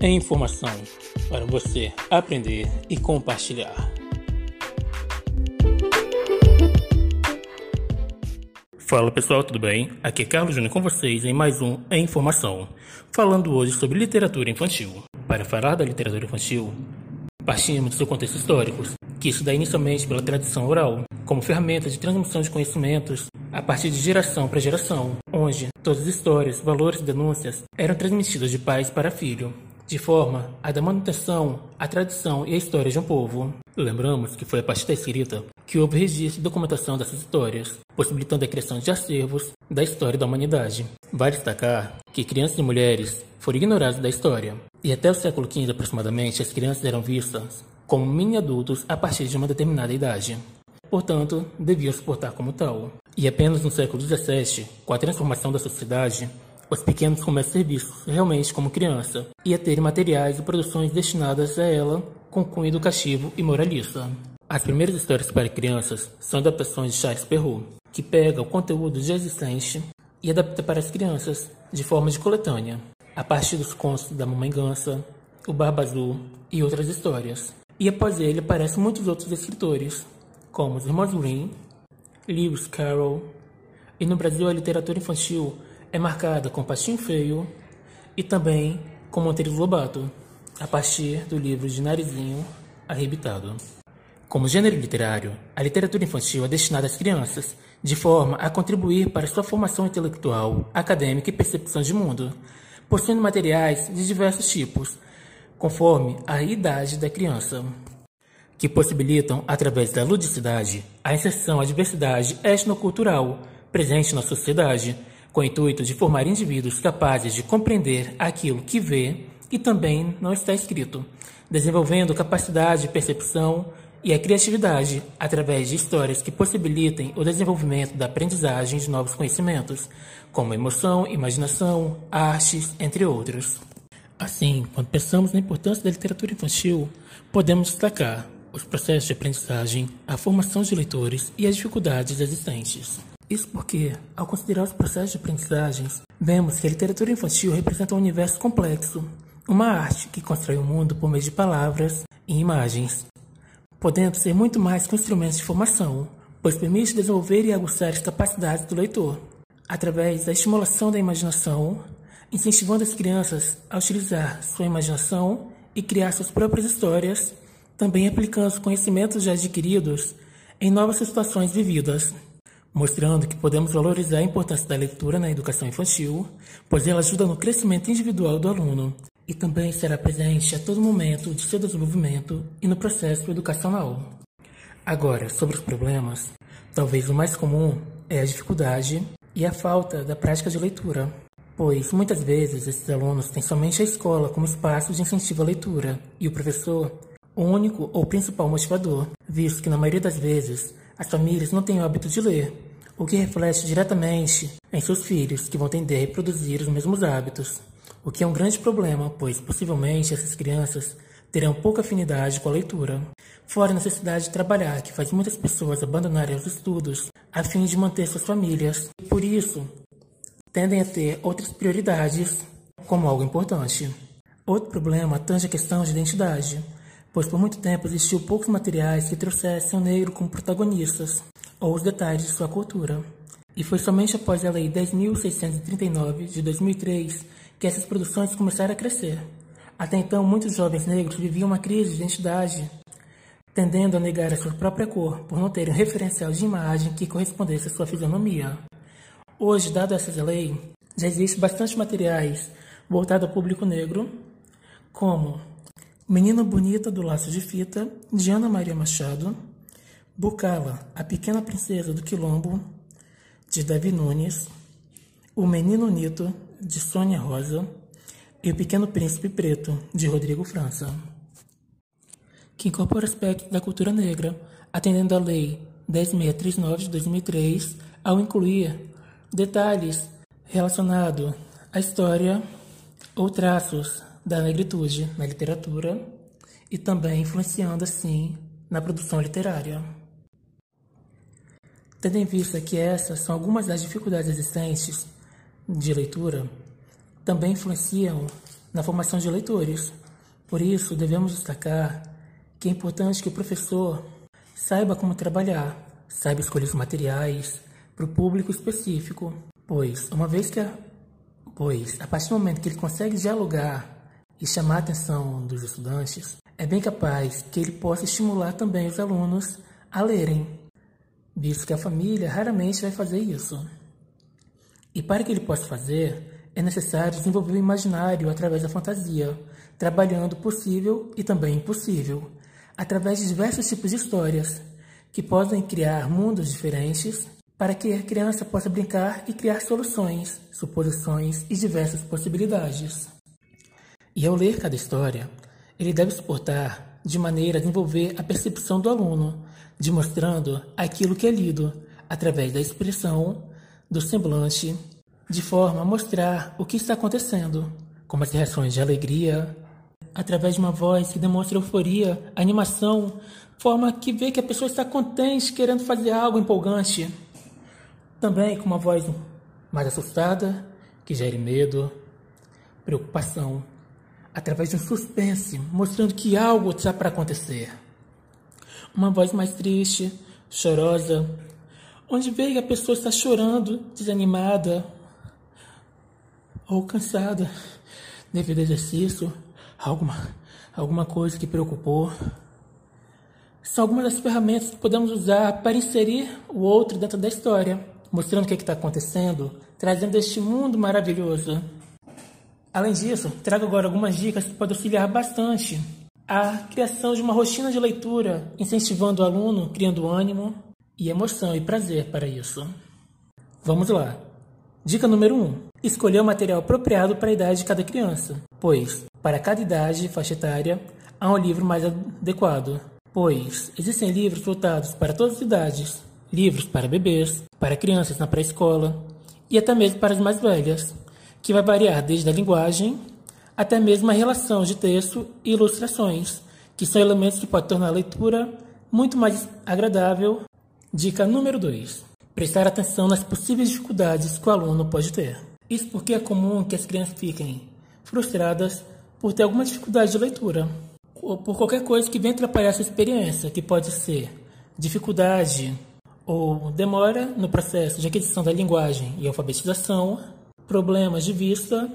é informação para você aprender e compartilhar. Fala pessoal, tudo bem? Aqui é Carlos Júnior com vocês em mais um É Informação, falando hoje sobre literatura infantil. Para falar da literatura infantil, partimos do seu contexto histórico, que se dá inicialmente pela tradição oral, como ferramenta de transmissão de conhecimentos a partir de geração para geração, onde todas as histórias, valores e denúncias eram transmitidas de pais para filho, de forma a dar manutenção à tradição e à história de um povo. Lembramos que foi a partir da escrita que houve registro e documentação dessas histórias, possibilitando a criação de acervos da história da humanidade. Vale destacar que crianças e mulheres foram ignoradas da história, e até o século XV aproximadamente as crianças eram vistas como mini-adultos a partir de uma determinada idade. Portanto, deviam se portar como tal. E apenas no século XVII, com a transformação da sociedade, os pequenos começam a ser vistos realmente como criança e a terem materiais e produções destinadas a ela com cunho educativo e moralista. As primeiras histórias para crianças são adaptações de Charles Perrault, que pega o conteúdo já existente e adapta para as crianças de forma de coletânea, a partir dos contos da Mamãe Gansa, o Barba Azul e outras histórias. E após ele aparecem muitos outros escritores, como os irmãos Green, Lewis Carroll, e no Brasil a literatura infantil é marcada com Pastinho Feio e também com Monteiro Lobato, a partir do livro de Narizinho Arrebitado. Como gênero literário, a literatura infantil é destinada às crianças, de forma a contribuir para sua formação intelectual, acadêmica e percepção de mundo, possuindo materiais de diversos tipos, conforme a idade da criança, que possibilitam, através da ludicidade, a inserção à diversidade etnocultural presente na sociedade, com o intuito de formar indivíduos capazes de compreender aquilo que vê e também não está escrito, desenvolvendo capacidade de percepção e a criatividade através de histórias que possibilitem o desenvolvimento da aprendizagem de novos conhecimentos, como emoção, imaginação, artes, entre outros. Assim, quando pensamos na importância da literatura infantil, podemos destacar os processos de aprendizagem, a formação de leitores e as dificuldades existentes. Isso porque, ao considerar os processos de aprendizagens, vemos que a literatura infantil representa um universo complexo, uma arte que constrói o mundo por meio de palavras e imagens, podendo ser muito mais que um instrumento de formação, pois permite desenvolver e aguçar as capacidades do leitor, através da estimulação da imaginação, incentivando as crianças a utilizar sua imaginação e criar suas próprias histórias, também aplicando os conhecimentos já adquiridos em novas situações vividas, mostrando que podemos valorizar a importância da leitura na educação infantil, pois ela ajuda no crescimento individual do aluno e também será presente a todo momento de seu desenvolvimento e no processo educacional. Agora, sobre os problemas, talvez o mais comum é a dificuldade e a falta da prática de leitura pois muitas vezes esses alunos têm somente a escola como espaço de incentivo à leitura e o professor o único ou principal motivador, visto que na maioria das vezes as famílias não têm o hábito de ler, o que reflete diretamente em seus filhos, que vão tender a reproduzir os mesmos hábitos, o que é um grande problema, pois possivelmente essas crianças terão pouca afinidade com a leitura. Fora a necessidade de trabalhar, que faz muitas pessoas abandonarem os estudos a fim de manter suas famílias. Por isso, tendem a ter outras prioridades como algo importante. Outro problema tange a questão de identidade, pois por muito tempo existiu poucos materiais que trouxessem o negro como protagonistas ou os detalhes de sua cultura. E foi somente após a Lei 10.639 de 2003 que essas produções começaram a crescer. Até então, muitos jovens negros viviam uma crise de identidade, tendendo a negar a sua própria cor por não terem um referencial de imagem que correspondesse à sua fisionomia. Hoje, dado essa lei, já existe bastante materiais voltados ao público negro, como Menina Bonita do Laço de Fita, de Ana Maria Machado, Bucala, A Pequena Princesa do Quilombo, de Davi Nunes, O Menino Nito, de Sônia Rosa, e O Pequeno Príncipe Preto, de Rodrigo França, que incorpora aspectos da cultura negra, atendendo à Lei 10639 de 2003, ao incluir detalhes relacionados à história ou traços da negritude na literatura e também influenciando assim na produção literária. Tendo em vista que essas são algumas das dificuldades existentes de leitura, também influenciam na formação de leitores. Por isso, devemos destacar que é importante que o professor saiba como trabalhar, saiba escolher os materiais para o público específico, pois uma vez que a, pois a partir do momento que ele consegue dialogar e chamar a atenção dos estudantes, é bem capaz que ele possa estimular também os alunos a lerem, visto que a família raramente vai fazer isso. E para que ele possa fazer, é necessário desenvolver o imaginário através da fantasia, trabalhando possível e também impossível, através de diversos tipos de histórias, que podem criar mundos diferentes para que a criança possa brincar e criar soluções, suposições e diversas possibilidades. E ao ler cada história, ele deve suportar de maneira a desenvolver a percepção do aluno, demonstrando aquilo que é lido através da expressão, do semblante, de forma a mostrar o que está acontecendo, como as reações de alegria, através de uma voz que demonstra euforia, animação, forma que vê que a pessoa está contente, querendo fazer algo empolgante. Também com uma voz mais assustada, que gere medo, preocupação, através de um suspense, mostrando que algo está para acontecer. Uma voz mais triste, chorosa, onde que a pessoa está chorando, desanimada ou cansada devido ao exercício, alguma, alguma coisa que preocupou. São algumas das ferramentas que podemos usar para inserir o outro dentro da história, mostrando o que é está acontecendo, trazendo este mundo maravilhoso. Além disso, trago agora algumas dicas que podem auxiliar bastante a criação de uma rotina de leitura, incentivando o aluno, criando ânimo e emoção e prazer para isso. Vamos lá. Dica número 1. Um, escolher o material apropriado para a idade de cada criança, pois, para cada idade e faixa etária, há um livro mais adequado, pois existem livros voltados para todas as idades, livros para bebês, para crianças na pré-escola e até mesmo para as mais velhas, que vai variar desde a linguagem até mesmo a relação de texto e ilustrações, que são elementos que podem tornar a leitura muito mais agradável. Dica número 2: prestar atenção nas possíveis dificuldades que o aluno pode ter. Isso porque é comum que as crianças fiquem frustradas por ter alguma dificuldade de leitura, ou por qualquer coisa que venha atrapalhar essa experiência, que pode ser dificuldade ou demora no processo de aquisição da linguagem e alfabetização, problemas de vista.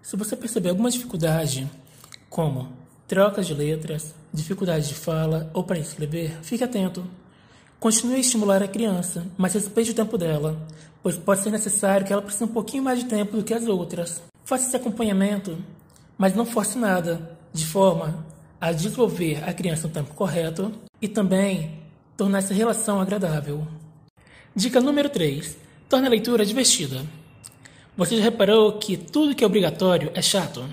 Se você perceber alguma dificuldade, como trocas de letras, dificuldade de fala ou para escrever, fique atento. Continue a estimular a criança, mas respeite o tempo dela, pois pode ser necessário que ela precise um pouquinho mais de tempo do que as outras. Faça esse acompanhamento, mas não force nada, de forma a desenvolver a criança no tempo correto e também tornar essa relação agradável. Dica número 3. Torne a leitura divertida. Você já reparou que tudo que é obrigatório é chato?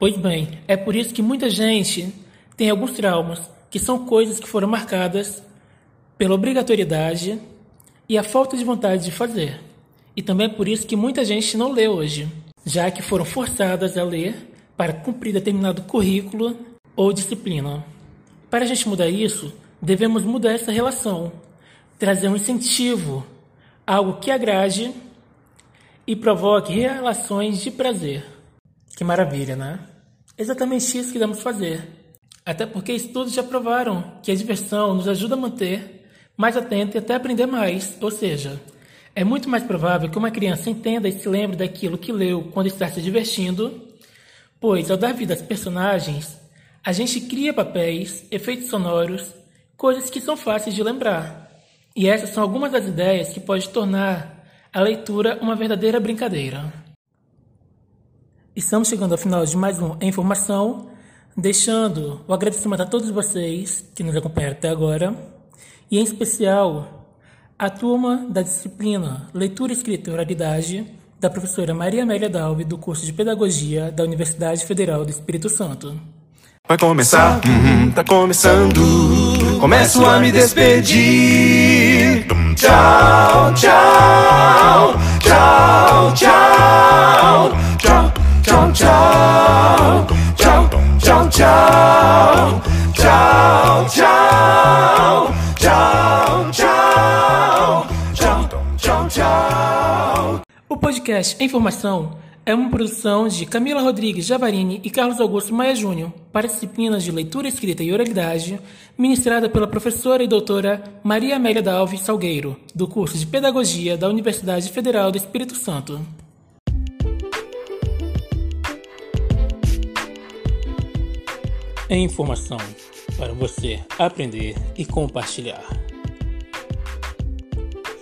Pois bem, é por isso que muita gente tem alguns traumas, que são coisas que foram marcadas pela obrigatoriedade e a falta de vontade de fazer. E também é por isso que muita gente não lê hoje, já que foram forçadas a ler para cumprir determinado currículo ou disciplina. Para a gente mudar isso, devemos mudar essa relação, trazer um incentivo, algo que agrade e provoque relações de prazer. Que maravilha, né? Exatamente isso que devemos fazer. Até porque estudos já provaram que a diversão nos ajuda a manter mais atento e até aprender mais. Ou seja, é muito mais provável que uma criança entenda e se lembre daquilo que leu quando está se divertindo, pois ao dar vida aos personagens, a gente cria papéis, efeitos sonoros, coisas que são fáceis de lembrar. E essas são algumas das ideias que pode tornar a leitura uma verdadeira brincadeira. Estamos chegando ao final de mais um Informação, deixando o agradecimento a todos vocês que nos acompanharam até agora, e em especial a turma da disciplina Leitura Escrita e Oralidade da professora Maria Amélia Dalve, do curso de Pedagogia da Universidade Federal do Espírito Santo. Vai começar, uhum, tá começando. Começo a me despedir. Tchau, tchau, tchau, tchau, tchau, tchau, tchau, tchau, tchau, tchau, tchau, tchau, tchau, tchau, tchau, tchau, tchau. O podcast Informação é uma produção de Camila Rodrigues Javarini e Carlos Augusto Maia Júnior para disciplinas de leitura, escrita e oralidade, ministrada pela professora e doutora Maria Amélia da Alves Salgueiro, do curso de Pedagogia da Universidade Federal do Espírito Santo. É informação para você aprender e compartilhar.